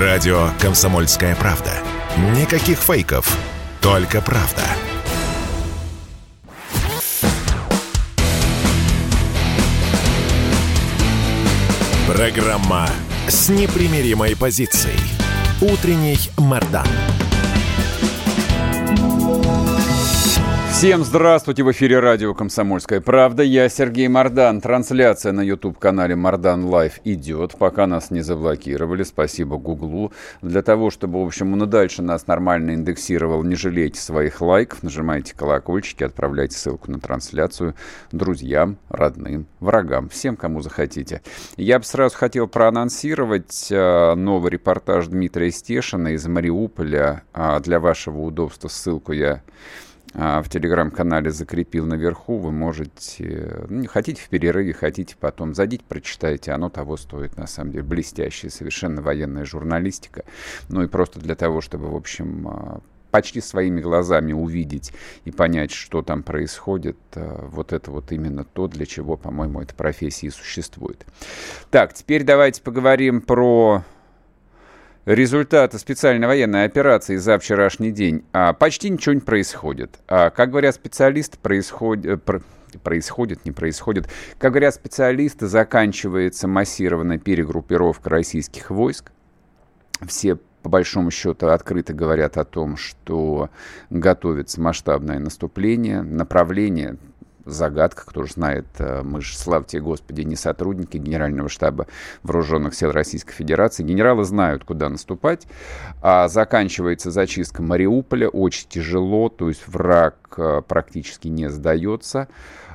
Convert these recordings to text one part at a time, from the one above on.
Радио «Комсомольская правда». Никаких фейков, только правда. Программа с непримиримой позицией. Утренний Мордан. Всем здравствуйте! В эфире радио «Комсомольская правда». Я Сергей Мордан. Трансляция на YouTube-канале «Мордан Лайв» идет, пока нас не заблокировали. Спасибо Гуглу. Для того, чтобы, в общем, он и дальше нас нормально индексировал, не жалейте своих лайков, нажимайте колокольчики, отправляйте ссылку на трансляцию друзьям, родным, врагам, всем, кому захотите. Я бы сразу хотел проанонсировать э, новый репортаж Дмитрия Стешина из Мариуполя. А для вашего удобства ссылку я в телеграм-канале закрепил наверху. Вы можете, ну, хотите в перерыве, хотите потом, зайдите, прочитайте. Оно того стоит, на самом деле. Блестящая, совершенно военная журналистика. Ну и просто для того, чтобы, в общем, а, почти своими глазами увидеть и понять, что там происходит, а, вот это вот именно то, для чего, по-моему, эта профессия и существует. Так, теперь давайте поговорим про результаты специальной военной операции за вчерашний день а, почти ничего не происходит. А, как говорят специалисты, происходит... Э, про, происходит, не происходит. Как говорят специалисты, заканчивается массированная перегруппировка российских войск. Все по большому счету открыто говорят о том, что готовится масштабное наступление. Направление загадка, кто же знает, э, мы же, слава тебе, Господи, не сотрудники Генерального штаба Вооруженных сил Российской Федерации. Генералы знают, куда наступать. А заканчивается зачистка Мариуполя, очень тяжело, то есть враг э, практически не сдается.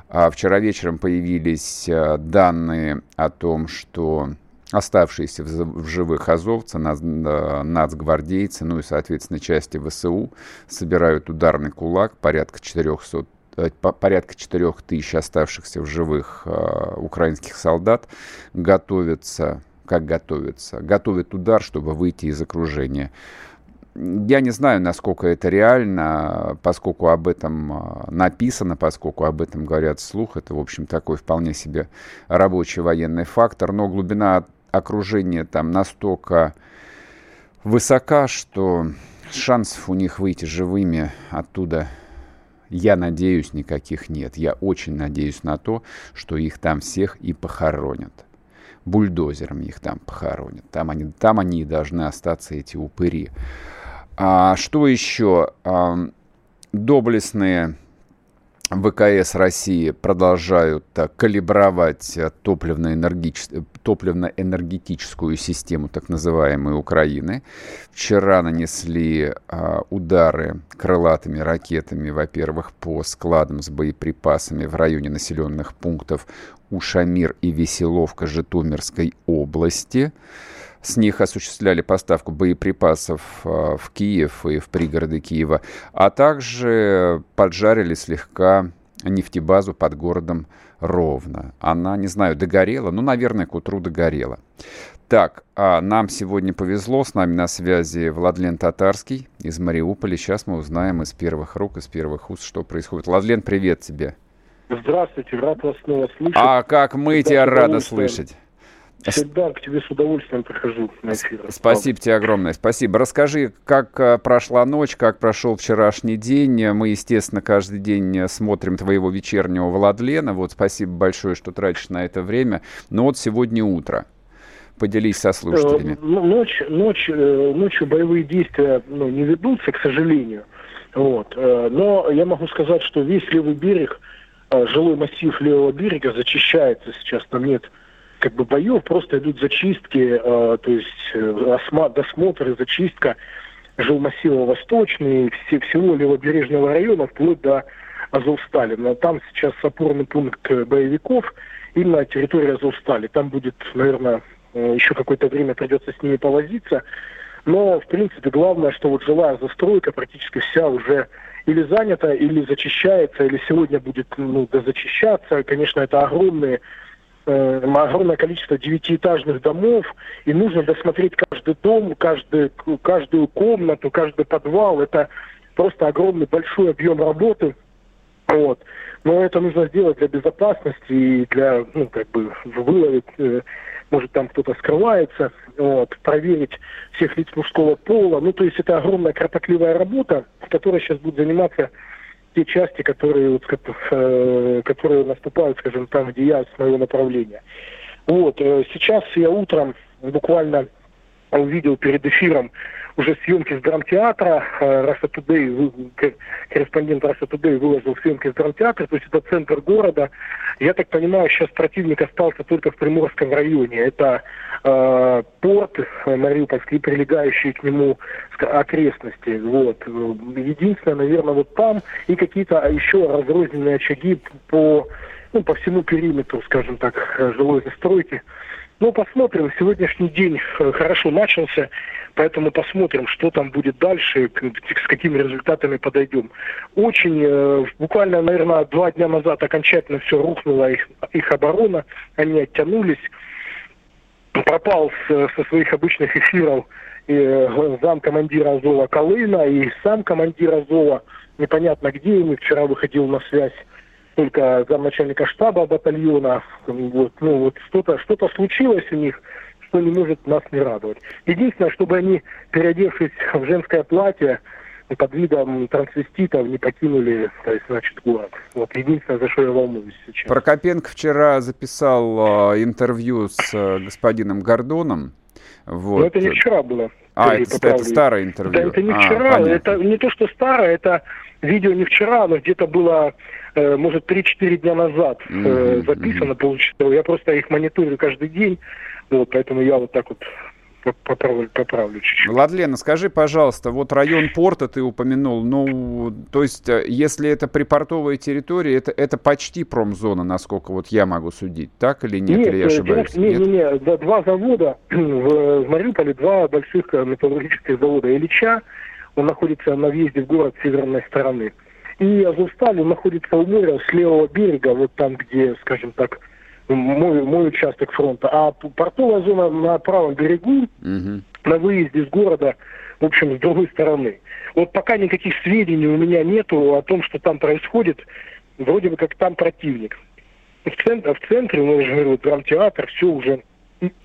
А вчера вечером появились э, данные о том, что оставшиеся в живых азовцы, нацгвардейцы, ну и, соответственно, части ВСУ собирают ударный кулак, порядка 400 Э, порядка 4 тысяч оставшихся в живых э, украинских солдат готовятся, как готовятся, готовят удар, чтобы выйти из окружения. Я не знаю, насколько это реально, поскольку об этом э, написано, поскольку об этом говорят вслух. Это, в общем, такой вполне себе рабочий военный фактор. Но глубина окружения там настолько высока, что шансов у них выйти живыми оттуда я надеюсь, никаких нет. Я очень надеюсь на то, что их там всех и похоронят. Бульдозером их там похоронят. Там они, там они и должны остаться, эти упыри. А, что еще? А, доблестные ВКС России продолжают так, калибровать э, топливно-энергетическую топливно систему так называемой Украины. Вчера нанесли удары крылатыми ракетами, во-первых, по складам с боеприпасами в районе населенных пунктов Ушамир и Веселовка Житомирской области. С них осуществляли поставку боеприпасов а, в Киев и в пригороды Киева, а также поджарили слегка нефтебазу под городом Ровно. Она, не знаю, догорела, ну, наверное, к утру догорела. Так, а нам сегодня повезло, с нами на связи Владлен Татарский из Мариуполя. Сейчас мы узнаем из первых рук, из первых уст, что происходит. Владлен, привет тебе. Здравствуйте, рад вас снова слышать. А как мы тебя рады слышать. Всегда к тебе с удовольствием прихожу на эфир. Спасибо тебе огромное, спасибо. Расскажи, как э, прошла ночь, как прошел вчерашний день. Мы, естественно, каждый день смотрим твоего вечернего Владлена. Вот спасибо большое, что тратишь на это время. Но вот сегодня утро. Поделись со слушателями. Э, ну, ночь, ночь, э, ночью боевые действия ну, не ведутся, к сожалению. Вот. Но я могу сказать, что весь левый берег, жилой массив левого берега зачищается сейчас. Там нет как бы боев, просто идут зачистки, э, то есть э, досмотр зачистка жилмассива Восточный, все, всего левобережного района, вплоть до Азовстали. Там сейчас опорный пункт боевиков именно территория Азовстали. Там будет, наверное, э, еще какое-то время придется с ними повозиться. Но, в принципе, главное, что вот жилая застройка практически вся уже или занята, или зачищается, или сегодня будет ну, дозачищаться. Конечно, это огромные огромное количество девятиэтажных домов, и нужно досмотреть каждый дом, каждый, каждую комнату, каждый подвал. Это просто огромный большой объем работы. Вот. Но это нужно сделать для безопасности и для, ну, как бы, выловить э, может там кто-то скрывается, вот, проверить всех лиц мужского пола. Ну, то есть это огромная кропотливая работа, которой сейчас будут заниматься те части, которые, вот, э, которые наступают, скажем, там, где я с моего направления. Вот, э, сейчас я утром буквально увидел перед эфиром уже съемки с драмтеатра. Russia Today, корреспондент Russia Today выложил съемки с драмтеатра, то есть это центр города. Я так понимаю, сейчас противник остался только в Приморском районе. Это э, порт Мариупольский и прилегающие к нему окрестности. Вот. Единственное, наверное, вот там и какие-то еще разрозненные очаги по, ну, по всему периметру, скажем так, жилой застройки. Ну, посмотрим. Сегодняшний день э, хорошо начался, поэтому посмотрим, что там будет дальше, с какими результатами подойдем. Очень, э, буквально, наверное, два дня назад окончательно все рухнуло, их, их оборона, они оттянулись. Пропал со своих обычных эфиров и э, зам командира Азова Колына, и сам командир Азова, непонятно где, ему вчера выходил на связь только замначальника штаба батальона. Вот, ну, вот что-то что случилось у них, что не может нас не радовать. Единственное, чтобы они, переодевшись в женское платье, под видом трансвеститов не покинули, то есть, значит, город. Вот единственное, за что я волнуюсь сейчас. Прокопенко вчера записал э, интервью с э, господином Гордоном. Вот. Но это не вчера было. А, это, это старое интервью. Да, это не а, вчера, понятно. это не то, что старое, это видео не вчера, но где-то было, э, может, 3-4 дня назад mm-hmm. записано, получилось. Я просто их мониторю каждый день, вот, поэтому я вот так вот поправлю, поправлю чуть-чуть. Владлена, скажи, пожалуйста, вот район порта ты упомянул, ну, то есть, э, если это припортовая территория, это, это почти промзона, насколько вот я могу судить, так или нет, нет или я ошибаюсь? Нет, нет, нет, нет, два завода в, в Мариуполе, два больших металлургических завода Ильича, он находится на въезде в город с северной стороны. И Азовсталь, он находится у моря с левого берега, вот там, где, скажем так, мой, мой участок фронта. А портовая зона на правом берегу, угу. на выезде из города, в общем, с другой стороны. Вот пока никаких сведений у меня нету о том, что там происходит. Вроде бы как там противник. В центре, в центре, ну, я же говорю, драмтеатр, все уже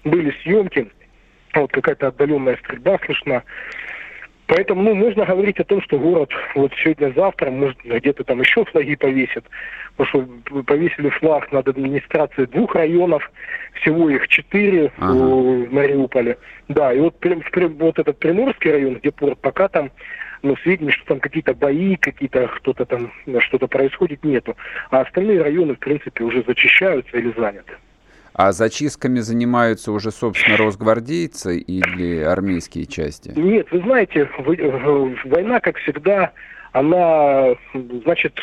были съемки, вот какая-то отдаленная стрельба слышна. Поэтому ну, можно говорить о том, что город вот сегодня-завтра, может, где-то там еще флаги повесят. Потому что повесили флаг над администрацией двух районов, всего их четыре ага. в Мариуполе. Да, и вот, вот этот Приморский район, где порт, пока там ну, сведений, что там какие-то бои, какие-то кто-то там, что-то происходит, нету. А остальные районы, в принципе, уже зачищаются или заняты. А зачистками занимаются уже, собственно, росгвардейцы или армейские части? Нет, вы знаете, война, как всегда, она, значит,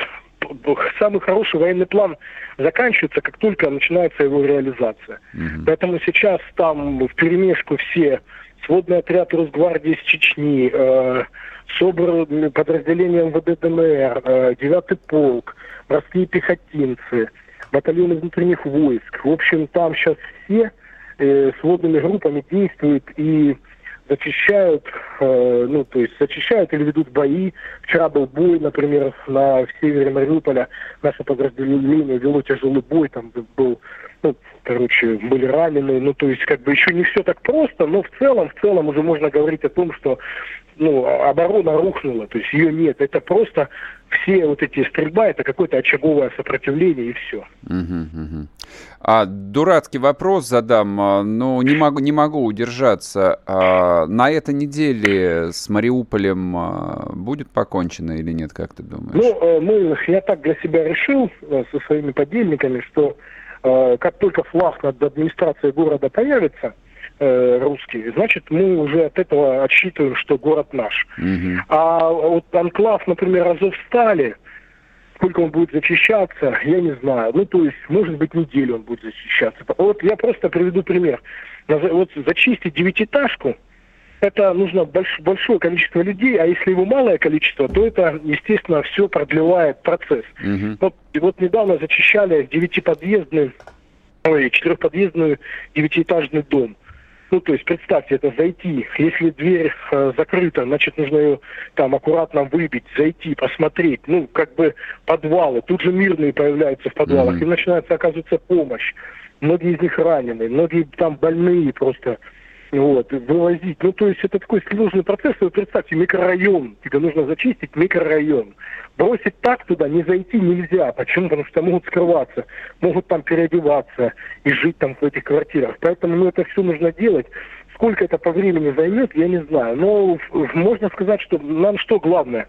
самый хороший военный план заканчивается, как только начинается его реализация. Угу. Поэтому сейчас там в перемешку все сводный отряд Росгвардии с Чечни, э, СОБР подразделение МВД ДНР, э, 9 полк, морские пехотинцы – батальоны внутренних войск. В общем, там сейчас все э, сводными группами действуют и зачищают, э, ну, то есть зачищают или ведут бои. Вчера был бой, например, на в севере Мариуполя. Наше подразделение вело тяжелый бой, там был, ну, короче, были ранены. Ну, то есть, как бы еще не все так просто, но в целом, в целом уже можно говорить о том, что ну, оборона рухнула, то есть ее нет. Это просто все вот эти стрельба, это какое-то очаговое сопротивление и все. Угу, угу. А, дурацкий вопрос задам, а, но не могу, не могу удержаться. А, на этой неделе с Мариуполем а, будет покончено или нет, как ты думаешь? Ну, э, мы, я так для себя решил э, со своими подельниками, что э, как только флаг над администрацией города появится, э, русские, значит, мы уже от этого отсчитываем, что город наш. Угу. А вот анклав, например, Азовстали, сколько он будет зачищаться, я не знаю. Ну, то есть, может быть, неделю он будет зачищаться. Вот я просто приведу пример. Вот зачистить девятиэтажку, это нужно больш, большое количество людей, а если его малое количество, то это, естественно, все продлевает процесс. Угу. Вот, вот недавно зачищали девятиподъездный, ой, четырехподъездный девятиэтажный дом. Ну, то есть, представьте, это зайти. Если дверь э, закрыта, значит, нужно ее там аккуратно выбить, зайти, посмотреть. Ну, как бы подвалы. Тут же мирные появляются в подвалах. Mm-hmm. И начинается, оказывается, помощь. многие из них ранены, многие там больные просто вот, вывозить. Ну, то есть это такой сложный процесс. Вы представьте, микрорайон, тебе нужно зачистить микрорайон. Бросить так туда не зайти нельзя. Почему? Потому что могут скрываться, могут там переодеваться и жить там в этих квартирах. Поэтому ну, это все нужно делать. Сколько это по времени займет, я не знаю. Но можно сказать, что нам что главное?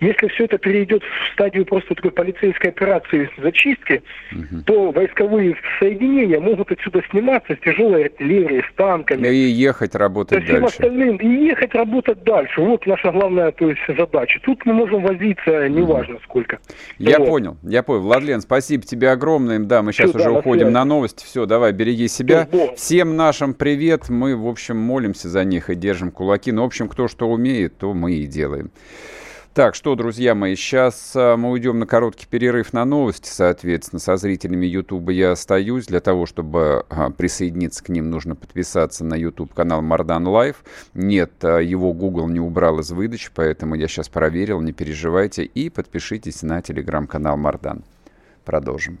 Если все это перейдет в стадию просто такой полицейской операции зачистки, угу. то войсковые соединения могут отсюда сниматься с тяжелой артиллерией, с танками. И ехать работать всем дальше. Остальным, и ехать работать дальше. Вот наша главная то есть, задача. Тут мы можем возиться неважно угу. сколько. Я вот. понял, я понял. Владлен, спасибо тебе огромное. Да, мы сейчас все, уже да, уходим на, на новости. Все, давай, береги себя. Все, Всем нашим привет. Мы, в общем, молимся за них и держим кулаки. Ну, в общем, кто что умеет, то мы и делаем. Так, что, друзья мои, сейчас а, мы уйдем на короткий перерыв на новости, соответственно, со зрителями Ютуба я остаюсь. Для того, чтобы а, присоединиться к ним, нужно подписаться на YouTube канал Мардан Лайв. Нет, а, его Google не убрал из выдачи, поэтому я сейчас проверил, не переживайте. И подпишитесь на телеграм-канал Мардан. Продолжим.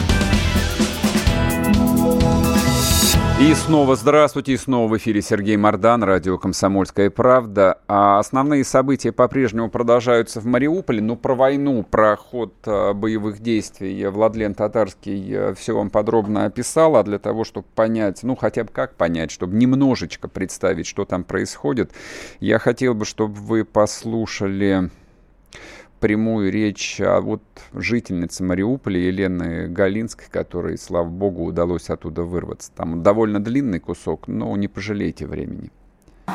И снова здравствуйте, и снова в эфире Сергей Мордан, радио «Комсомольская правда». А основные события по-прежнему продолжаются в Мариуполе, но про войну, про ход а, боевых действий Владлен Татарский а, все вам подробно описал, а для того, чтобы понять, ну хотя бы как понять, чтобы немножечко представить, что там происходит, я хотел бы, чтобы вы послушали прямую речь о вот жительнице Мариуполя Елены Галинской, которой, слава богу, удалось оттуда вырваться. Там довольно длинный кусок, но не пожалейте времени.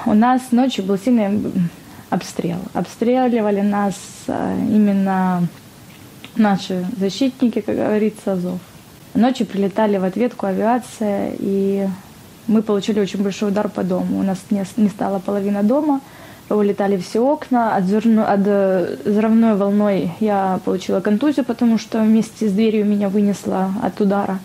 У нас ночью был сильный обстрел. Обстреливали нас э, именно наши защитники, как говорится, Азов. Ночью прилетали в ответку авиация, и мы получили очень большой удар по дому. У нас не, не стало половина дома – вылетали все окна. От, зерну, от э, взрывной волной я получила контузию, потому что вместе с дверью меня вынесло от удара.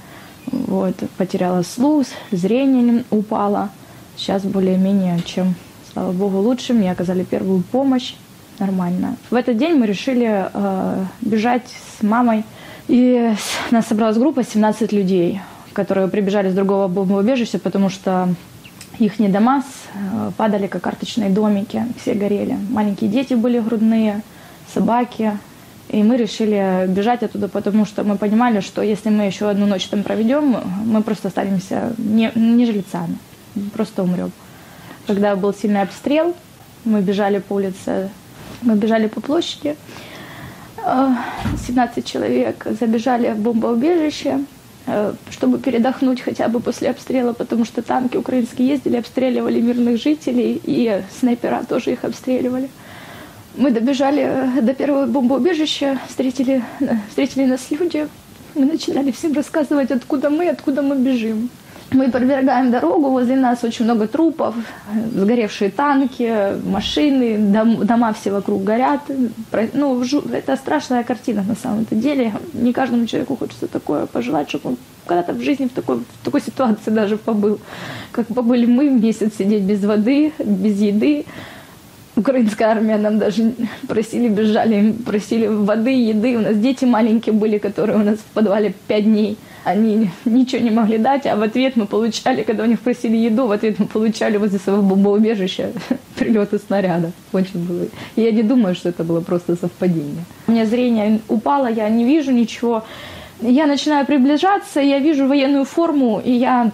Вот, потеряла слух, зрение упало. Сейчас более-менее, чем, слава богу, лучше. Мне оказали первую помощь. Нормально. В этот день мы решили э, бежать с мамой. И нас собралась группа 17 людей, которые прибежали с другого бомбоубежища, потому что их дома э, падали, как карточные домики, все горели. Маленькие дети были грудные, собаки. И мы решили бежать оттуда, потому что мы понимали, что если мы еще одну ночь там проведем, мы просто останемся не, не жильцами, просто умрем. Когда был сильный обстрел, мы бежали по улице, мы бежали по площади, 17 э, человек забежали в бомбоубежище, чтобы передохнуть хотя бы после обстрела, потому что танки украинские ездили, обстреливали мирных жителей, и снайпера тоже их обстреливали. Мы добежали э, до первого бомбоубежища, встретили, э, встретили нас люди. Мы начинали всем рассказывать, откуда мы, откуда мы бежим. Мы продвигаем дорогу, возле нас очень много трупов, сгоревшие танки, машины, дом, дома все вокруг горят. Ну, это страшная картина на самом-то деле. Не каждому человеку хочется такое пожелать, чтобы он когда-то в жизни в такой, в такой ситуации даже побыл. Как побыли мы месяц сидеть без воды, без еды. Украинская армия нам даже просили, бежали, просили воды, еды. У нас дети маленькие были, которые у нас в подвале пять дней – они ничего не могли дать, а в ответ мы получали, когда у них просили еду, в ответ мы получали возле своего бомбоубежища прилеты снаряда. Очень было. И я не думаю, что это было просто совпадение. У меня зрение упало, я не вижу ничего. Я начинаю приближаться, я вижу военную форму, и я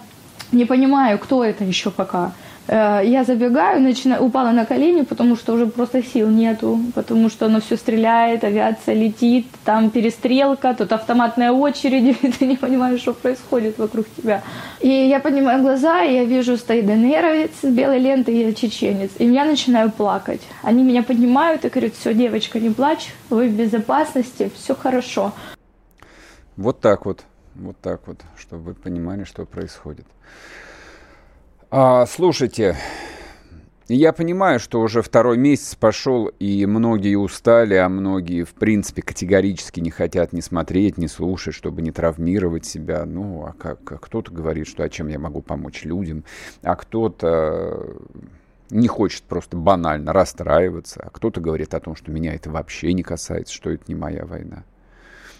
не понимаю, кто это еще пока. Э, я забегаю, начинаю, упала на колени, потому что уже просто сил нету, потому что оно все стреляет, авиация летит, там перестрелка, тут автоматная очередь, и ты не понимаешь, что происходит вокруг тебя. И я поднимаю глаза, и я вижу, стоит ДНРовец с белой лентой, и я чеченец. И я начинаю плакать. Они меня поднимают и говорят, все, девочка, не плачь, вы в безопасности, все хорошо. Вот так вот, вот так вот, чтобы вы понимали, что происходит. А, слушайте, я понимаю, что уже второй месяц пошел, и многие устали, а многие, в принципе, категорически не хотят ни смотреть, ни слушать, чтобы не травмировать себя. Ну, а как? А кто-то говорит, что а чем я могу помочь людям, а кто-то не хочет просто банально расстраиваться, а кто-то говорит о том, что меня это вообще не касается, что это не моя война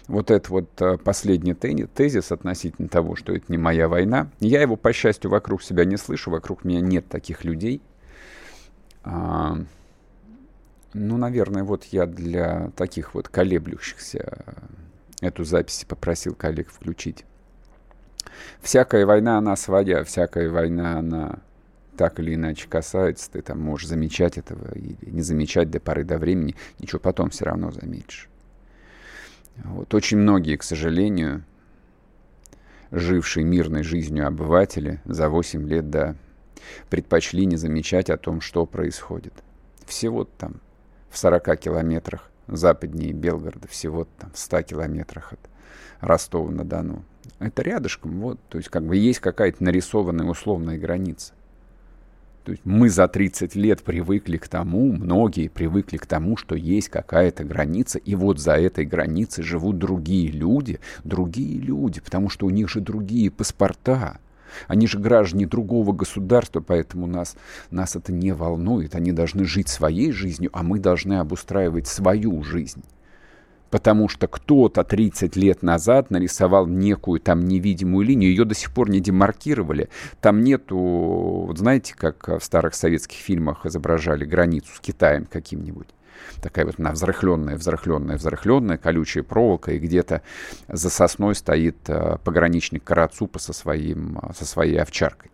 вот этот вот э, последний тезис относительно того, что это не моя война, я его, по счастью, вокруг себя не слышу, вокруг меня нет таких людей. А, ну, наверное, вот я для таких вот колеблющихся эту запись попросил коллег включить. Всякая война, она своя, всякая война, она так или иначе касается, ты там можешь замечать этого или не замечать до поры до времени, ничего потом все равно заметишь. Вот очень многие, к сожалению, жившие мирной жизнью обыватели за 8 лет, да, предпочли не замечать о том, что происходит. Всего там в 40 километрах западнее Белгорода, всего там в 100 километрах от Ростова-на-Дону. Это рядышком, вот, то есть как бы есть какая-то нарисованная условная граница. То есть мы за 30 лет привыкли к тому, многие привыкли к тому, что есть какая-то граница, и вот за этой границей живут другие люди, другие люди, потому что у них же другие паспорта. Они же граждане другого государства, поэтому нас, нас это не волнует. Они должны жить своей жизнью, а мы должны обустраивать свою жизнь потому что кто-то 30 лет назад нарисовал некую там невидимую линию, ее до сих пор не демаркировали. Там нету, вот знаете, как в старых советских фильмах изображали границу с Китаем каким-нибудь такая вот она взрыхленная, взрыхленная, взрыхленная, колючая проволока, и где-то за сосной стоит э, пограничник Карацупа со, своим, со своей овчаркой.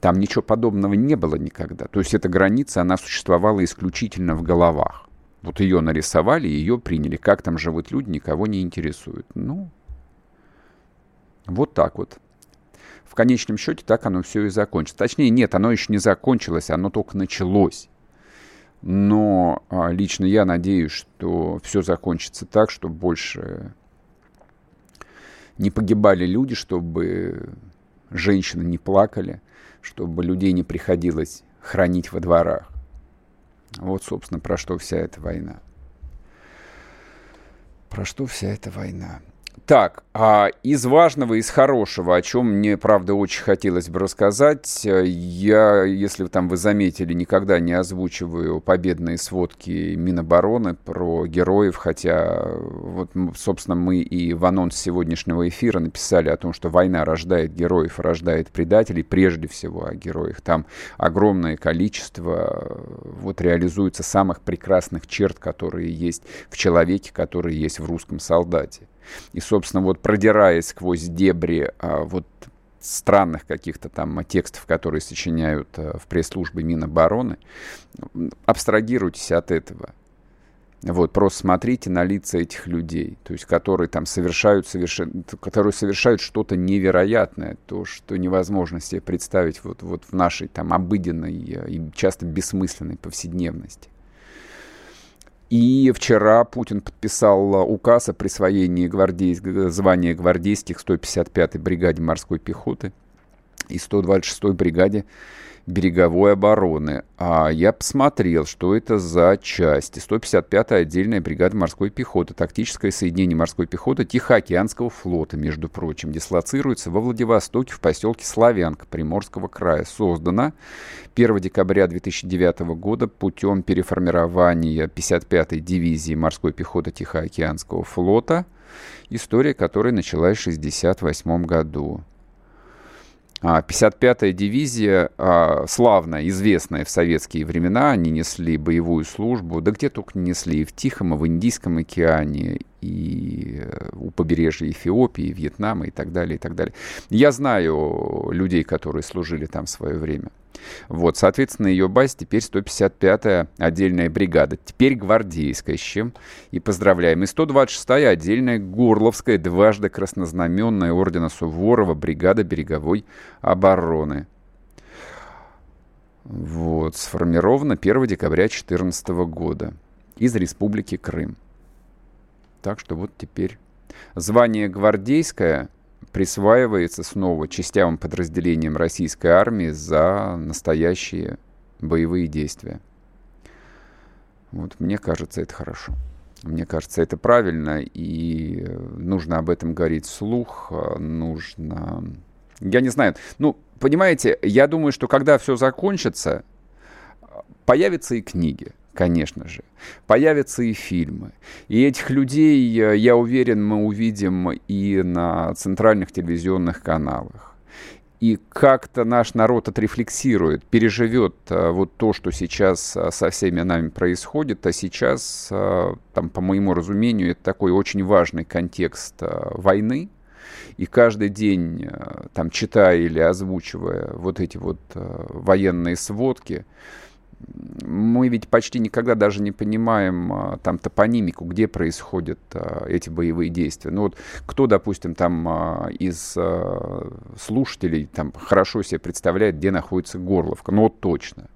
Там ничего подобного не было никогда. То есть эта граница, она существовала исключительно в головах. Вот ее нарисовали, ее приняли. Как там живут люди, никого не интересует. Ну, вот так вот. В конечном счете так оно все и закончится. Точнее, нет, оно еще не закончилось, оно только началось. Но а, лично я надеюсь, что все закончится так, чтобы больше не погибали люди, чтобы женщины не плакали, чтобы людей не приходилось хранить во дворах. Вот, собственно, про что вся эта война. Про что вся эта война? Так, а из важного, из хорошего, о чем мне, правда, очень хотелось бы рассказать, я, если там вы заметили, никогда не озвучиваю победные сводки Минобороны про героев, хотя, вот, собственно, мы и в анонс сегодняшнего эфира написали о том, что война рождает героев, рождает предателей, прежде всего о героях. Там огромное количество вот реализуется самых прекрасных черт, которые есть в человеке, которые есть в русском солдате. И, собственно, вот продираясь сквозь дебри а, вот странных каких-то там текстов, которые сочиняют а, в пресс-службе Минобороны, абстрагируйтесь от этого. Вот, просто смотрите на лица этих людей, то есть, которые там совершают, совершенно, которые совершают что-то невероятное, то, что невозможно себе представить вот, вот в нашей там обыденной и часто бессмысленной повседневности. И вчера Путин подписал э, указ о присвоении гвардейс... звания гвардейских 155-й бригаде морской пехоты и 126-й бригаде береговой обороны. А я посмотрел, что это за части. 155-я отдельная бригада морской пехоты, тактическое соединение морской пехоты Тихоокеанского флота, между прочим, дислоцируется во Владивостоке в поселке Славянка Приморского края. Создана 1 декабря 2009 года путем переформирования 55-й дивизии морской пехоты Тихоокеанского флота, история которой началась в 1968 году. 55-я дивизия, а, славная, известная в советские времена, они несли боевую службу, да где только не несли, и в Тихом, и в Индийском океане, и э, у побережья Эфиопии, Вьетнама и так далее, и так далее. Я знаю людей, которые служили там в свое время. Вот, соответственно, ее базе теперь 155-я отдельная бригада. Теперь гвардейская, с чем и поздравляем. И 126-я отдельная Горловская, дважды краснознаменная ордена Суворова бригада береговой обороны. Вот, сформирована 1 декабря 2014 года из Республики Крым. Так что вот теперь звание гвардейское присваивается снова частям подразделениям российской армии за настоящие боевые действия. Вот мне кажется, это хорошо. Мне кажется, это правильно, и нужно об этом говорить вслух, нужно... Я не знаю, ну, понимаете, я думаю, что когда все закончится, появятся и книги конечно же. Появятся и фильмы. И этих людей, э, я уверен, мы увидим и на центральных телевизионных каналах. И как-то наш народ отрефлексирует, переживет а, вот то, что сейчас а, со всеми нами происходит. А сейчас, там, по моему разумению, это такой очень важный контекст войны. И каждый день, там, читая или озвучивая вот эти вот военные сводки, мы ведь почти никогда даже не понимаем а, там топонимику, где происходят а, эти боевые действия. Ну вот кто, допустим, там а, из слушателей там хорошо себе представляет, где находится Горловка, ну вот точно.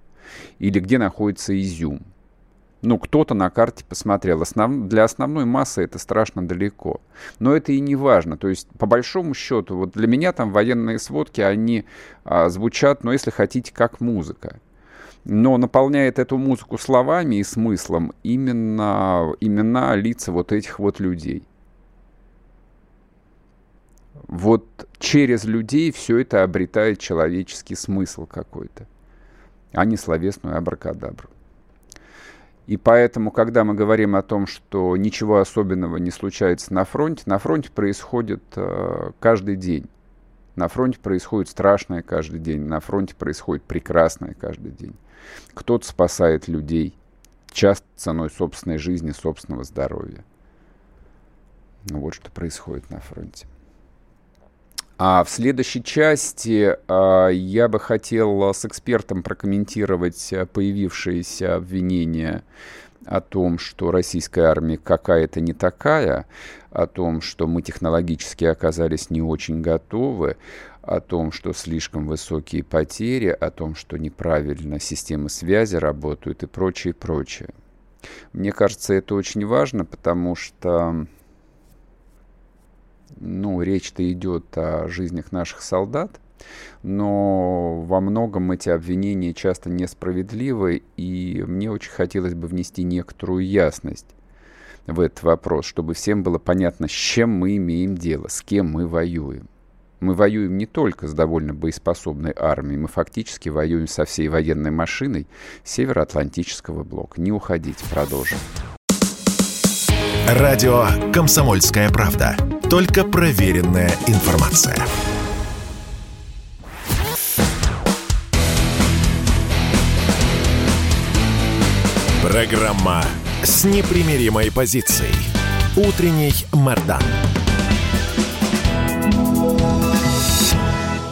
Или где находится Изюм. Ну, кто-то на карте посмотрел. Основ... Для основной массы это страшно далеко. Но это и не важно. То есть, по большому счету, вот для меня там военные сводки, они а, звучат, ну, если хотите, как музыка но наполняет эту музыку словами и смыслом именно имена, лица вот этих вот людей. Вот через людей все это обретает человеческий смысл какой-то, а не словесную абракадабру. И поэтому, когда мы говорим о том, что ничего особенного не случается на фронте, на фронте происходит э, каждый день. На фронте происходит страшное каждый день, на фронте происходит прекрасное каждый день. Кто-то спасает людей, часто ценой собственной жизни, собственного здоровья. Ну вот что происходит на фронте. А в следующей части а, я бы хотел с экспертом прокомментировать а, появившиеся обвинения о том, что российская армия какая-то не такая, о том, что мы технологически оказались не очень готовы, о том, что слишком высокие потери, о том, что неправильно системы связи работают и прочее, прочее. Мне кажется, это очень важно, потому что ну, речь-то идет о жизнях наших солдат, но во многом эти обвинения часто несправедливы, и мне очень хотелось бы внести некоторую ясность в этот вопрос, чтобы всем было понятно, с чем мы имеем дело, с кем мы воюем. Мы воюем не только с довольно боеспособной армией, мы фактически воюем со всей военной машиной Североатлантического блока. Не уходите, продолжим. Радио «Комсомольская правда». Только проверенная информация. Программа с непримиримой позицией. Утренний Мордан.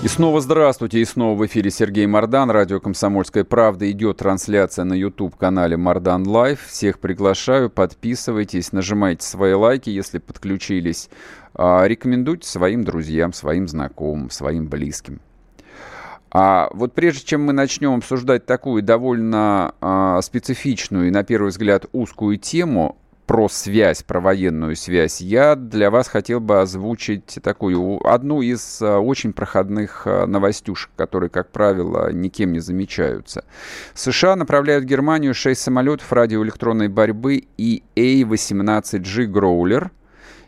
И снова здравствуйте, и снова в эфире Сергей Мордан, радио «Комсомольская правда». Идет трансляция на YouTube-канале Мордан Лайв. Всех приглашаю, подписывайтесь, нажимайте свои лайки, если подключились. А, рекомендуйте своим друзьям, своим знакомым, своим близким. А вот прежде чем мы начнем обсуждать такую довольно а, специфичную и, на первый взгляд, узкую тему, про связь, про военную связь, я для вас хотел бы озвучить такую, одну из а, очень проходных а, новостюшек, которые, как правило, никем не замечаются. США направляют в Германию 6 самолетов радиоэлектронной борьбы и A-18G Growler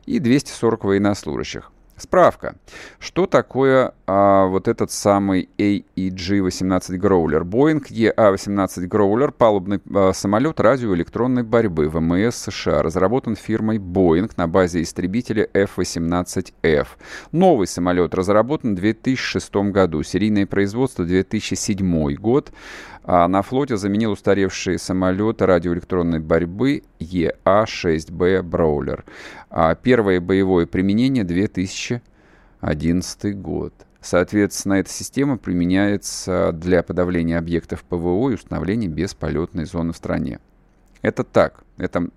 и 240 военнослужащих. Справка. Что такое а, вот этот самый AEG-18 Growler. Boeing EA-18 Growler – палубный а, самолет радиоэлектронной борьбы ВМС США, разработан фирмой Boeing на базе истребителя F-18F. Новый самолет разработан в 2006 году, серийное производство 2007 год. А на флоте заменил устаревшие самолеты радиоэлектронной борьбы EA-6B Brawler. А первое боевое применение 2011 год. Соответственно, эта система применяется для подавления объектов ПВО и установления бесполетной зоны в стране. Это так. Это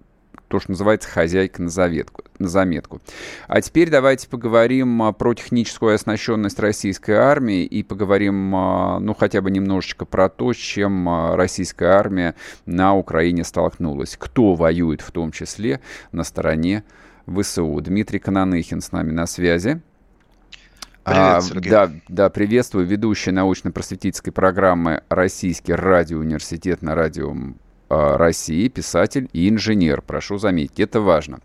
то, что называется хозяйка на, заветку, на заметку. А теперь давайте поговорим а, про техническую оснащенность российской армии и поговорим, а, ну, хотя бы немножечко про то, с чем а, российская армия на Украине столкнулась. Кто воюет в том числе на стороне ВСУ. Дмитрий Кананыхин с нами на связи. Привет, Сергей. А, да, да, приветствую ведущий научно-просветительской программы «Российский радиоуниверситет» на радио России, писатель и инженер. Прошу заметить, это важно.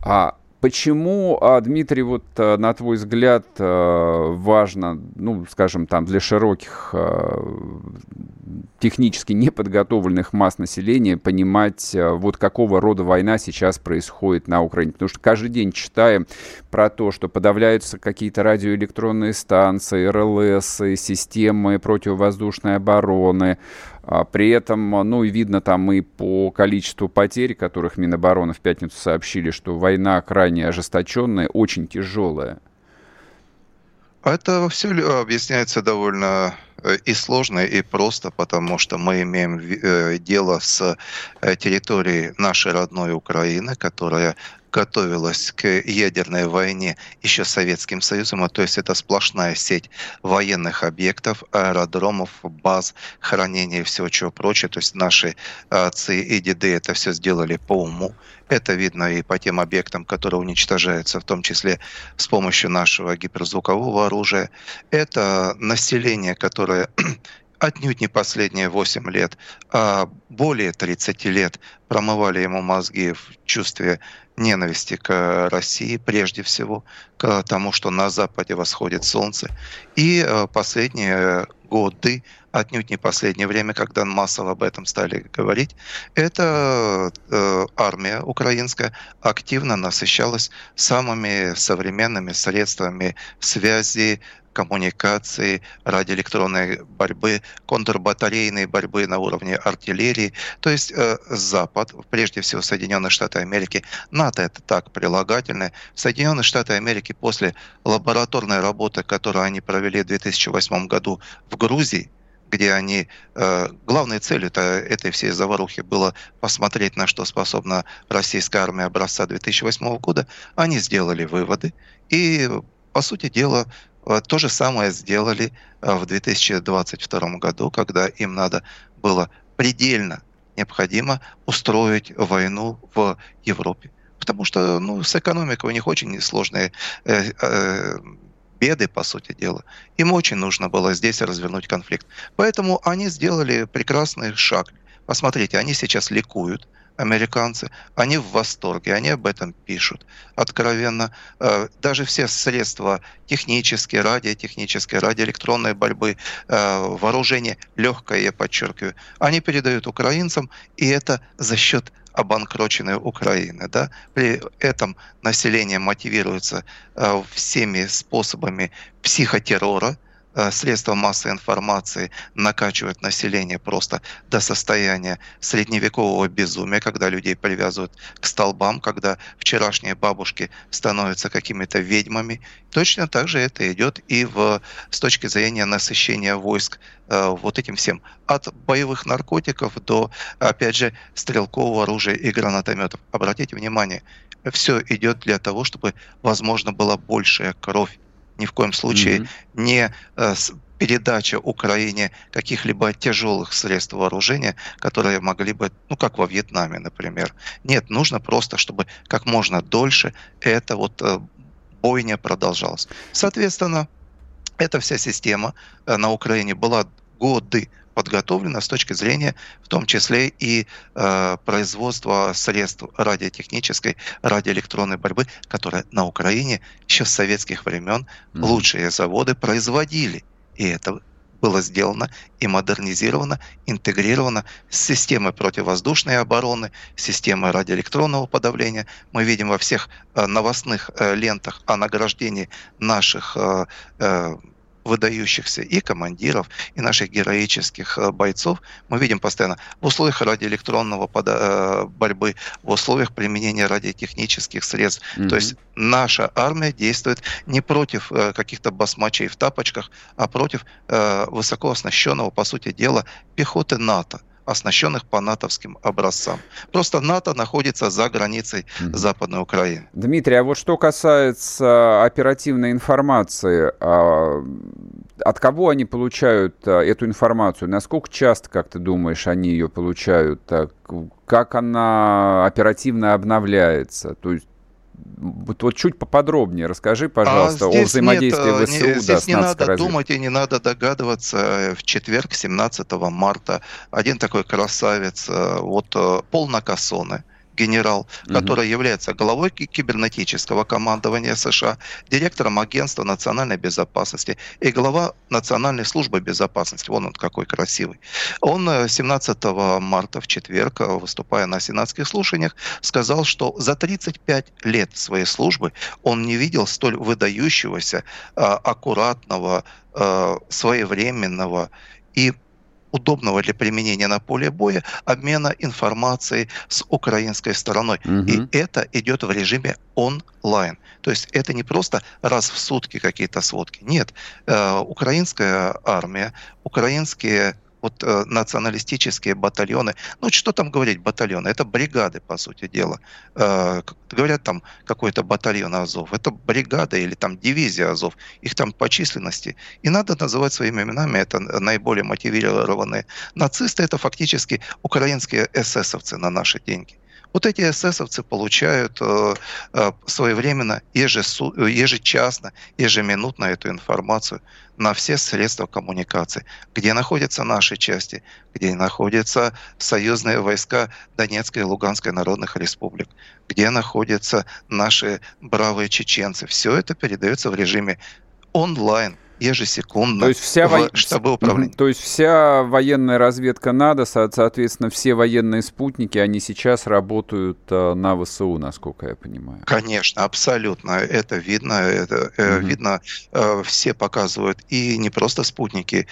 А Почему, а, Дмитрий, вот а, на твой взгляд а, важно, ну, скажем, там для широких технически неподготовленных масс населения понимать, вот какого рода война сейчас происходит на Украине? Потому что каждый день читаем про то, что подавляются какие-то радиоэлектронные станции, РЛС, системы противовоздушной обороны, а при этом, ну и видно там и по количеству потерь, которых Минобороны в пятницу сообщили, что война крайне ожесточенная, очень тяжелая. Это все объясняется довольно э, и сложно, и просто, потому что мы имеем э, дело с э, территорией нашей родной Украины, которая готовилась к ядерной войне еще Советским Союзом, а то есть это сплошная сеть военных объектов, аэродромов, баз, хранения и всего чего прочего. То есть наши отцы и деды это все сделали по уму. Это видно и по тем объектам, которые уничтожаются, в том числе с помощью нашего гиперзвукового оружия. Это население, которое отнюдь не последние 8 лет, а более 30 лет промывали ему мозги в чувстве ненависти к России, прежде всего, к тому, что на Западе восходит солнце. И э, последние годы, отнюдь не последнее время, когда массово об этом стали говорить, эта э, армия украинская активно насыщалась самыми современными средствами связи, коммуникации, радиоэлектронной борьбы, контрбатарейной борьбы на уровне артиллерии. То есть э, Запад, прежде всего Соединенные Штаты Америки, НАТО это так прилагательное. Соединенные Штаты Америки после лабораторной работы, которую они провели в 2008 году в Грузии, где они... Э, главной целью -то этой всей заварухи было посмотреть, на что способна российская армия образца 2008 года. Они сделали выводы и, по сути дела, то же самое сделали э, в 2022 году, когда им надо было предельно необходимо устроить войну в Европе. Потому что ну, с экономикой у них очень сложные э, э, беды, по сути дела. Им очень нужно было здесь развернуть конфликт. Поэтому они сделали прекрасный шаг. Посмотрите, они сейчас ликуют – американцы, они в восторге, они об этом пишут откровенно. Э, даже все средства технические, радиотехнические, радиоэлектронной борьбы, э, вооружение легкое, я подчеркиваю, они передают украинцам, и это за счет обанкроченной Украины. Да? При этом население мотивируется э, всеми способами психотеррора, средства массовой информации накачивают население просто до состояния средневекового безумия, когда людей привязывают к столбам, когда вчерашние бабушки становятся какими-то ведьмами. Точно так же это идет и в, с точки зрения насыщения войск э, вот этим всем. От боевых наркотиков до, опять же, стрелкового оружия и гранатометов. Обратите внимание, все идет для того, чтобы, возможно, была большая кровь ни в коем случае mm-hmm. не э, передача Украине каких-либо тяжелых средств вооружения, которые могли бы, ну как во Вьетнаме, например. Нет, нужно просто, чтобы как можно дольше эта вот э, бойня продолжалась. Соответственно, эта вся система э, на Украине была годы подготовлена с точки зрения, в том числе и э, производства средств радиотехнической, радиоэлектронной борьбы, которые на Украине еще с советских времен mm-hmm. лучшие заводы производили. И это было сделано и модернизировано, интегрировано с системой противовоздушной обороны, системой радиоэлектронного подавления. Мы видим во всех э, новостных э, лентах о награждении наших э, выдающихся и командиров, и наших героических э, бойцов мы видим постоянно в условиях радиоэлектронного э, борьбы, в условиях применения радиотехнических средств. Mm-hmm. То есть наша армия действует не против э, каких-то басмачей в тапочках, а против высоко оснащенного, по сути дела, пехоты НАТО оснащенных по натовским образцам. Просто НАТО находится за границей mm-hmm. Западной Украины. Дмитрий, а вот что касается оперативной информации, а, от кого они получают а, эту информацию? Насколько часто, как ты думаешь, они ее получают? Как она оперативно обновляется? То есть вот, вот чуть поподробнее расскажи, пожалуйста, а о взаимодействии нет, ВСУ не, здесь да, с не надо разведкой. думать и не надо догадываться. В четверг, 17 марта, один такой красавец, э, вот э, Пол Накасоне, генерал, угу. который является главой кибернетического командования США, директором Агентства национальной безопасности и глава Национальной службы безопасности. Вон он какой красивый. Он 17 э, марта в четверг, э, выступая на сенатских слушаниях, сказал, что за 35 лет своей службы он не видел столь выдающегося, э, аккуратного, своевременного и удобного для применения на поле боя обмена информацией с украинской стороной. Угу. И это идет в режиме онлайн. То есть это не просто раз в сутки какие-то сводки. Нет, э, украинская армия, украинские вот э, националистические батальоны, ну что там говорить батальоны, это бригады, по сути дела. Э, говорят там какой-то батальон Азов, это бригада или там дивизия Азов, их там по численности. И надо называть своими именами, это наиболее мотивированные нацисты, это фактически украинские эсэсовцы на наши деньги. Вот эти эсэсовцы получают э, э, своевременно, ежесу, ежечасно, ежеминутно эту информацию на все средства коммуникации, где находятся наши части, где находятся союзные войска Донецкой и Луганской народных республик, где находятся наши бравые чеченцы. Все это передается в режиме онлайн – ежесекундно то есть вся в во... штабы управления. То есть вся военная разведка надо, соответственно, все военные спутники, они сейчас работают э, на ВСУ, насколько я понимаю. Конечно, абсолютно. Это видно. Это угу. видно. Э, все показывают. И не просто спутники.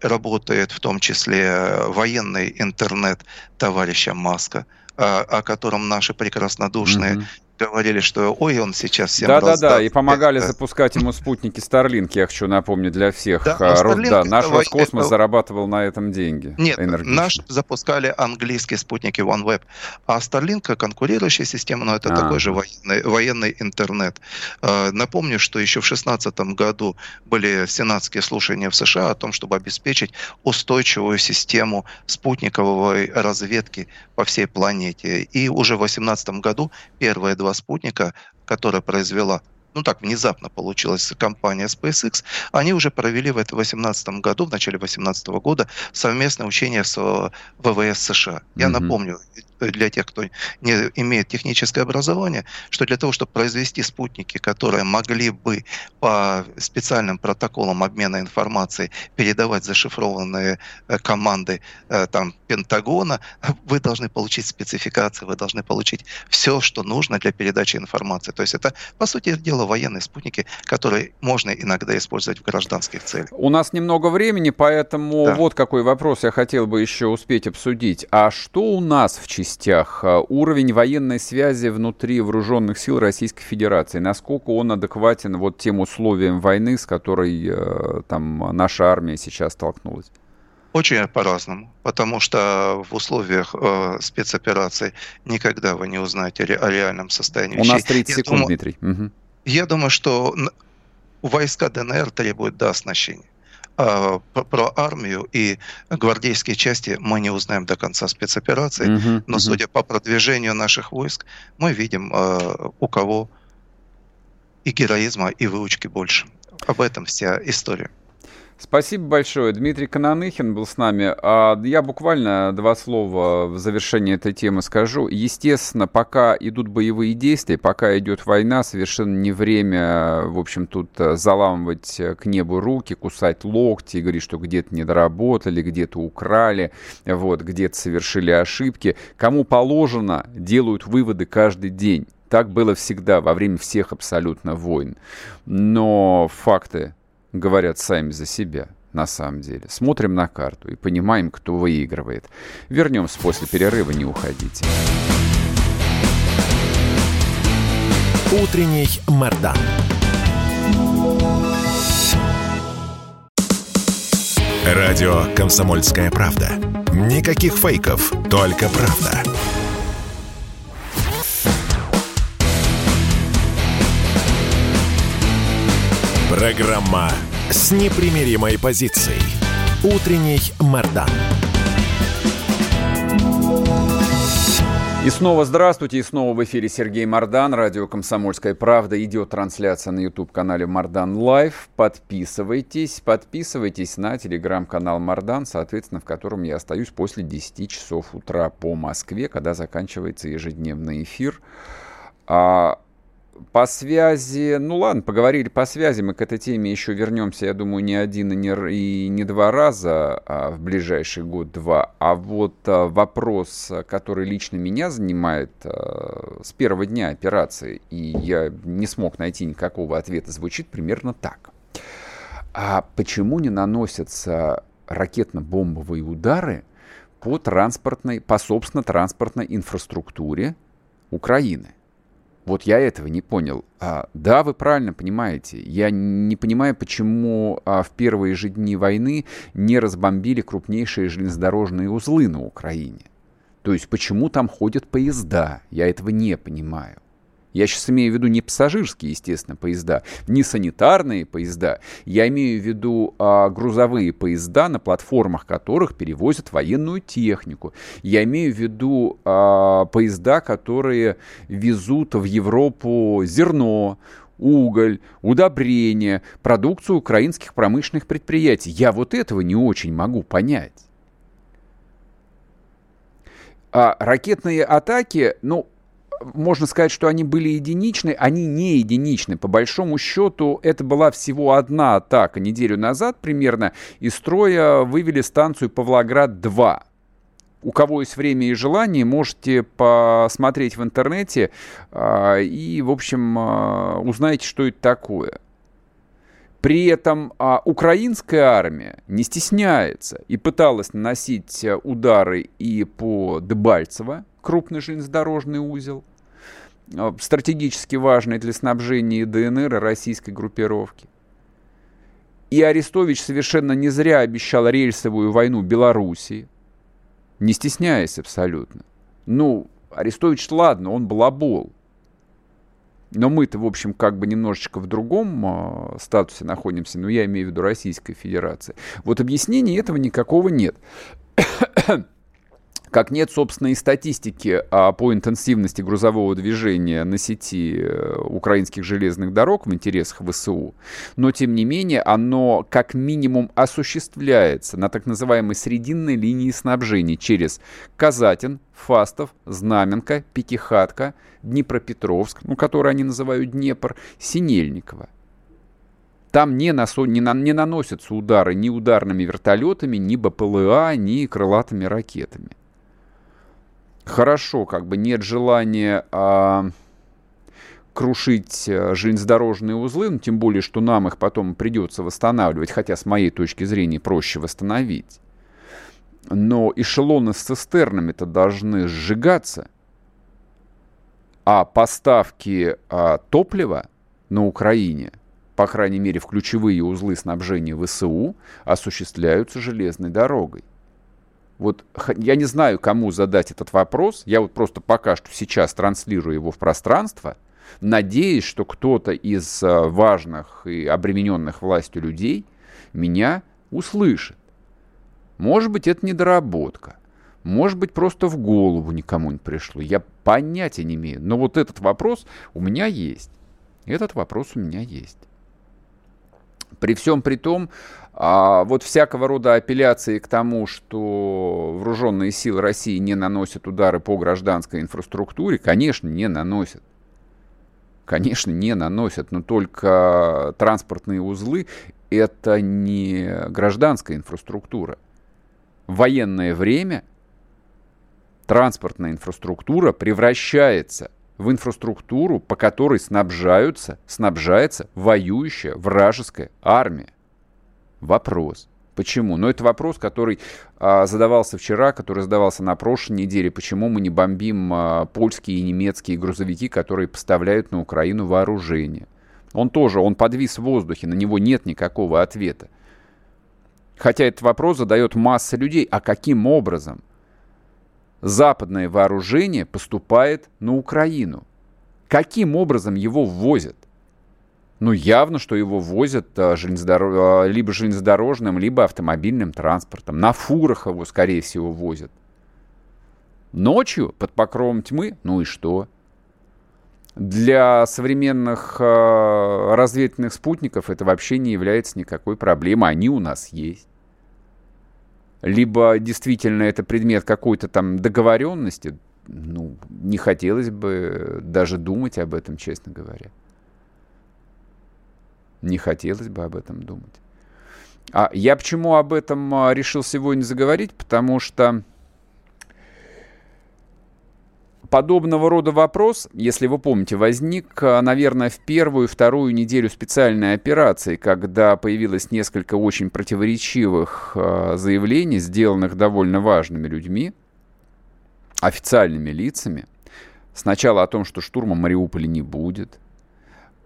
Работает в том числе военный интернет товарища Маска о котором наши прекраснодушные угу говорили, что ой, он сейчас всем Да, раздаст. да, да, и помогали это... запускать ему спутники Starlink, я хочу напомнить для всех. Да, а, Starlink, да наш это, Роскосмос это... зарабатывал на этом деньги. Нет, наш запускали английские спутники OneWeb, а Starlink конкурирующая система, но это а. такой же военный, военный интернет. А, напомню, что еще в 2016 году были сенатские слушания в США о том, чтобы обеспечить устойчивую систему спутниковой разведки по всей планете. И уже в 2018 году первые два спутника, которая произвела ну так внезапно получилась компания SpaceX, они уже провели в 2018 году, в начале 2018 года, совместное учение с э, ВВС США. Я mm-hmm. напомню, для тех, кто не имеет техническое образование, что для того, чтобы произвести спутники, которые могли бы по специальным протоколам обмена информацией передавать зашифрованные э, команды э, там, Пентагона, вы должны получить спецификации, вы должны получить все, что нужно для передачи информации. То есть это, по сути дела, военные спутники, которые можно иногда использовать в гражданских целях. У нас немного времени, поэтому да. вот какой вопрос я хотел бы еще успеть обсудить. А что у нас в частях. А, уровень военной связи внутри вооруженных сил Российской Федерации. Насколько он адекватен вот тем условиям войны, с которой э, там наша армия сейчас столкнулась? Очень по-разному, потому что в условиях э, спецопераций никогда вы не узнаете о реальном состоянии У нас 30 секунд, думаю, Дмитрий. Угу. Я думаю, что войска ДНР требуют дооснащения. А, про армию и гвардейские части мы не узнаем до конца спецоперации, uh-huh, но uh-huh. судя по продвижению наших войск, мы видим, а, у кого и героизма, и выучки больше. Об этом вся история. Спасибо большое. Дмитрий Кананыхин был с нами. А я буквально два слова в завершении этой темы скажу. Естественно, пока идут боевые действия, пока идет война, совершенно не время, в общем, тут э, заламывать к небу руки, кусать локти и говорить, что где-то не доработали, где-то украли, вот, где-то совершили ошибки. Кому положено, делают выводы каждый день. Так было всегда, во время всех абсолютно войн. Но факты говорят сами за себя на самом деле. Смотрим на карту и понимаем, кто выигрывает. Вернемся после перерыва, не уходите. Утренний Мордан. Радио «Комсомольская правда». Никаких фейков, только правда. Программа с непримиримой позицией. Утренний Мордан. И снова здравствуйте, и снова в эфире Сергей Мордан, радио «Комсомольская правда». Идет трансляция на YouTube-канале Мордан Лайв. Подписывайтесь, подписывайтесь на телеграм-канал Мордан, соответственно, в котором я остаюсь после 10 часов утра по Москве, когда заканчивается ежедневный эфир. А по связи, ну ладно, поговорили по связи, мы к этой теме еще вернемся, я думаю, не один и не, и не два раза а, в ближайший год-два. А вот а, вопрос, который лично меня занимает а, с первого дня операции, и я не смог найти никакого ответа, звучит примерно так. А почему не наносятся ракетно-бомбовые удары по транспортной, по собственно транспортной инфраструктуре Украины? Вот я этого не понял. А, да, вы правильно понимаете. Я не понимаю, почему а, в первые же дни войны не разбомбили крупнейшие железнодорожные узлы на Украине. То есть почему там ходят поезда? Я этого не понимаю. Я сейчас имею в виду не пассажирские, естественно, поезда, не санитарные поезда. Я имею в виду а, грузовые поезда, на платформах которых перевозят военную технику. Я имею в виду а, поезда, которые везут в Европу зерно, уголь, удобрения, продукцию украинских промышленных предприятий. Я вот этого не очень могу понять. А ракетные атаки, ну, можно сказать, что они были единичны, они не единичны. По большому счету, это была всего одна атака неделю назад примерно. Из строя вывели станцию Павлоград-2. У кого есть время и желание, можете посмотреть в интернете э, и, в общем, э, узнаете, что это такое. При этом а, украинская армия не стесняется и пыталась наносить удары и по Дебальцево, крупный железнодорожный узел, а, стратегически важный для снабжения ДНР и российской группировки. И Арестович совершенно не зря обещал рельсовую войну Белоруссии, не стесняясь абсолютно. Ну, Арестович, ладно, он балабол. Но мы-то, в общем, как бы немножечко в другом э, статусе находимся, но я имею в виду Российская Федерация. Вот объяснения этого никакого нет. Как нет собственной статистики а, по интенсивности грузового движения на сети э, украинских железных дорог в интересах ВСУ, но тем не менее оно как минимум осуществляется на так называемой срединной линии снабжения через Казатин, Фастов, Знаменка, Пятихатка, Днепропетровск, ну, который они называют Днепр, Синельниково. Там не, насо, не, на, не наносятся удары ни ударными вертолетами, ни БПЛА, ни крылатыми ракетами хорошо, как бы нет желания а, крушить а, железнодорожные узлы, ну, тем более, что нам их потом придется восстанавливать, хотя с моей точки зрения проще восстановить. Но эшелоны с цистернами-то должны сжигаться, а поставки а, топлива на Украине, по крайней мере в ключевые узлы снабжения ВСУ, осуществляются железной дорогой. Вот я не знаю, кому задать этот вопрос. Я вот просто пока что сейчас транслирую его в пространство, надеясь, что кто-то из э, важных и обремененных властью людей меня услышит. Может быть, это недоработка. Может быть, просто в голову никому не пришло. Я понятия не имею. Но вот этот вопрос у меня есть. Этот вопрос у меня есть. При всем при том, а вот всякого рода апелляции к тому, что вооруженные силы России не наносят удары по гражданской инфраструктуре, конечно, не наносят. Конечно, не наносят, но только транспортные узлы – это не гражданская инфраструктура. В военное время транспортная инфраструктура превращается в инфраструктуру, по которой снабжаются, снабжается воюющая вражеская армия. Вопрос. Почему? Но это вопрос, который а, задавался вчера, который задавался на прошлой неделе. Почему мы не бомбим а, польские и немецкие грузовики, которые поставляют на Украину вооружение? Он тоже, он подвис в воздухе, на него нет никакого ответа. Хотя этот вопрос задает масса людей. А каким образом западное вооружение поступает на Украину? Каким образом его ввозят? Ну, явно, что его возят а, железнодорож... А, либо железнодорожным, либо автомобильным транспортом. На фурах его, скорее всего, возят. Ночью, под покровом тьмы, ну и что? Для современных э, разведывательных спутников это вообще не является никакой проблемой. Они у нас есть. Либо действительно это предмет какой-то там договоренности. Ну, не хотелось бы даже думать об этом, честно говоря. Не хотелось бы об этом думать. А я почему об этом а, решил сегодня заговорить? Потому что подобного рода вопрос, если вы помните, возник, а, наверное, в первую вторую неделю специальной операции, когда появилось несколько очень противоречивых а, заявлений, сделанных довольно важными людьми, официальными лицами. Сначала о том, что штурма Мариуполя не будет –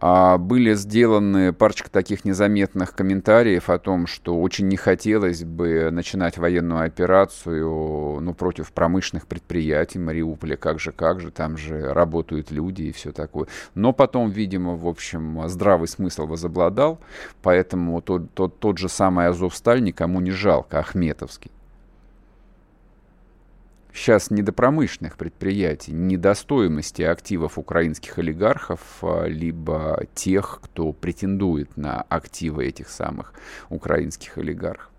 были сделаны парочка таких незаметных комментариев о том, что очень не хотелось бы начинать военную операцию ну, против промышленных предприятий Мариуполя. Как же, как же, там же работают люди и все такое. Но потом, видимо, в общем, здравый смысл возобладал, поэтому тот, тот, тот же самый Азовсталь никому не жалко, Ахметовский. Сейчас не до промышленных предприятий, не до стоимости активов украинских олигархов, а, либо тех, кто претендует на активы этих самых украинских олигархов.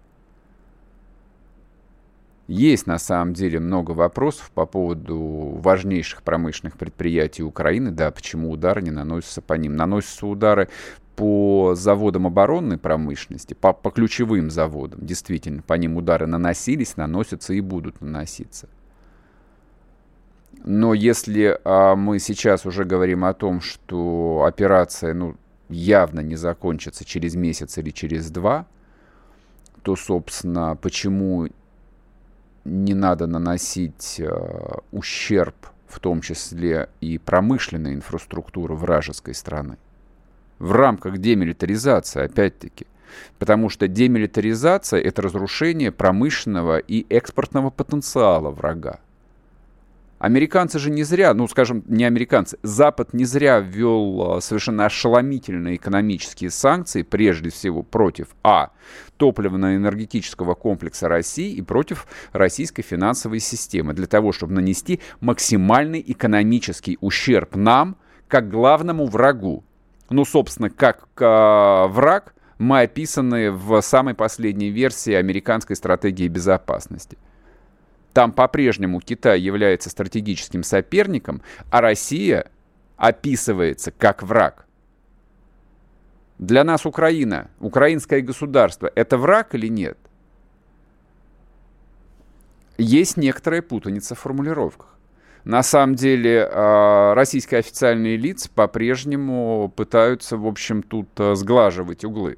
Есть на самом деле много вопросов по поводу важнейших промышленных предприятий Украины. Да, почему удары не наносятся по ним? Наносятся удары по заводам оборонной промышленности, по, по ключевым заводам. Действительно, по ним удары наносились, наносятся и будут наноситься. Но если а, мы сейчас уже говорим о том, что операция ну, явно не закончится через месяц или через два, то, собственно, почему не надо наносить э, ущерб, в том числе и промышленной инфраструктуры вражеской страны? В рамках демилитаризации, опять-таки. Потому что демилитаризация – это разрушение промышленного и экспортного потенциала врага. Американцы же не зря, ну, скажем, не американцы, Запад не зря ввел а, совершенно ошеломительные экономические санкции, прежде всего против, а, топливно-энергетического комплекса России и против российской финансовой системы, для того, чтобы нанести максимальный экономический ущерб нам, как главному врагу. Ну, собственно, как э, враг мы описаны в самой последней версии американской стратегии безопасности – там по-прежнему Китай является стратегическим соперником, а Россия описывается как враг. Для нас Украина, украинское государство, это враг или нет? Есть некоторая путаница в формулировках. На самом деле а, российские официальные лица по-прежнему пытаются, в общем, тут а, сглаживать углы.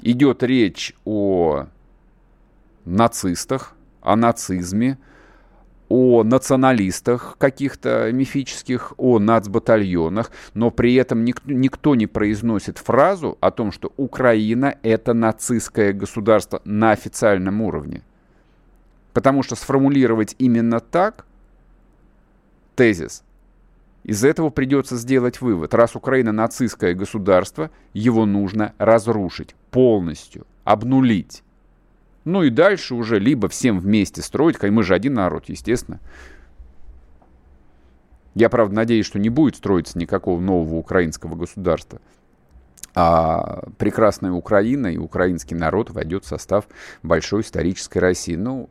Идет речь о нацистах, о нацизме, о националистах каких-то мифических, о нацбатальонах, но при этом никто, никто не произносит фразу о том, что Украина — это нацистское государство на официальном уровне. Потому что сформулировать именно так тезис, из этого придется сделать вывод. Раз Украина нацистское государство, его нужно разрушить полностью, обнулить. Ну и дальше уже либо всем вместе строить, мы же один народ, естественно. Я, правда, надеюсь, что не будет строиться никакого нового украинского государства. а прекрасная Украина и украинский народ войдет в состав большой исторической России. Ну,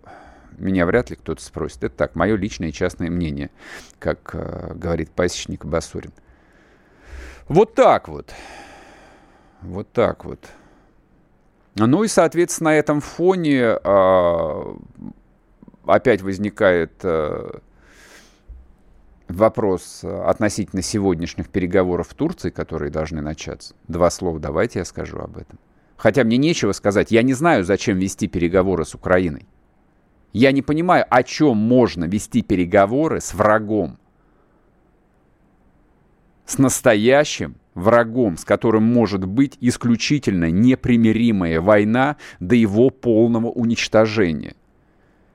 меня вряд ли кто-то спросит. Это так, мое личное и частное мнение, как э, говорит пасечник Басурин. Вот так вот. Вот так вот. Ну и, соответственно, на этом фоне э, опять возникает э, вопрос относительно сегодняшних переговоров в Турции, которые должны начаться. Два слова давайте я скажу об этом. Хотя мне нечего сказать. Я не знаю, зачем вести переговоры с Украиной. Я не понимаю, о чем можно вести переговоры с врагом. С настоящим врагом, с которым может быть исключительно непримиримая война до его полного уничтожения.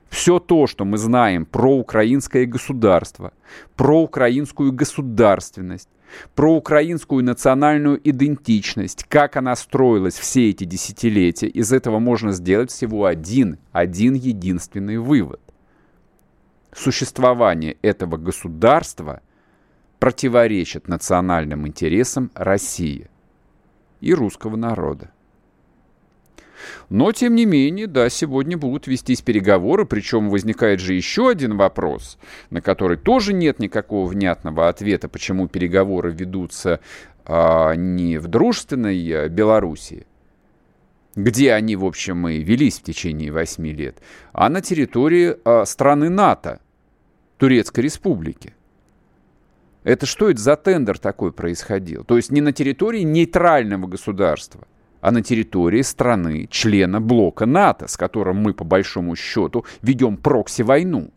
Все то, что мы знаем про украинское государство, про украинскую государственность, про украинскую национальную идентичность, как она строилась все эти десятилетия, из этого можно сделать всего один, один единственный вывод. Существование этого государства противоречит национальным интересам России и русского народа. Но, тем не менее, да, сегодня будут вестись переговоры, причем возникает же еще один вопрос, на который тоже нет никакого внятного ответа, почему переговоры ведутся а, не в дружественной а, Белоруссии, где они, в общем, и велись в течение восьми лет, а на территории а, страны НАТО, Турецкой Республики. Это что это за тендер такой происходил? То есть не на территории нейтрального государства, а на территории страны, члена блока НАТО, с которым мы, по большому счету, ведем прокси-войну.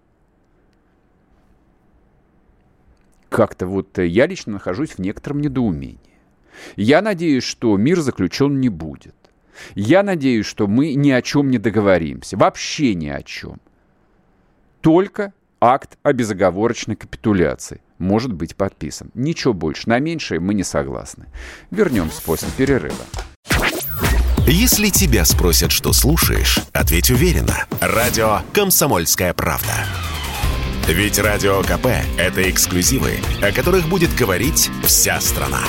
Как-то вот э, я лично нахожусь в некотором недоумении. Я надеюсь, что мир заключен не будет. Я надеюсь, что мы ни о чем не договоримся. Вообще ни о чем. Только акт о безоговорочной капитуляции может быть подписан. Ничего больше. На меньшее мы не согласны. Вернемся после перерыва. Если тебя спросят, что слушаешь, ответь уверенно. Радио «Комсомольская правда». Ведь Радио КП – это эксклюзивы, о которых будет говорить вся страна.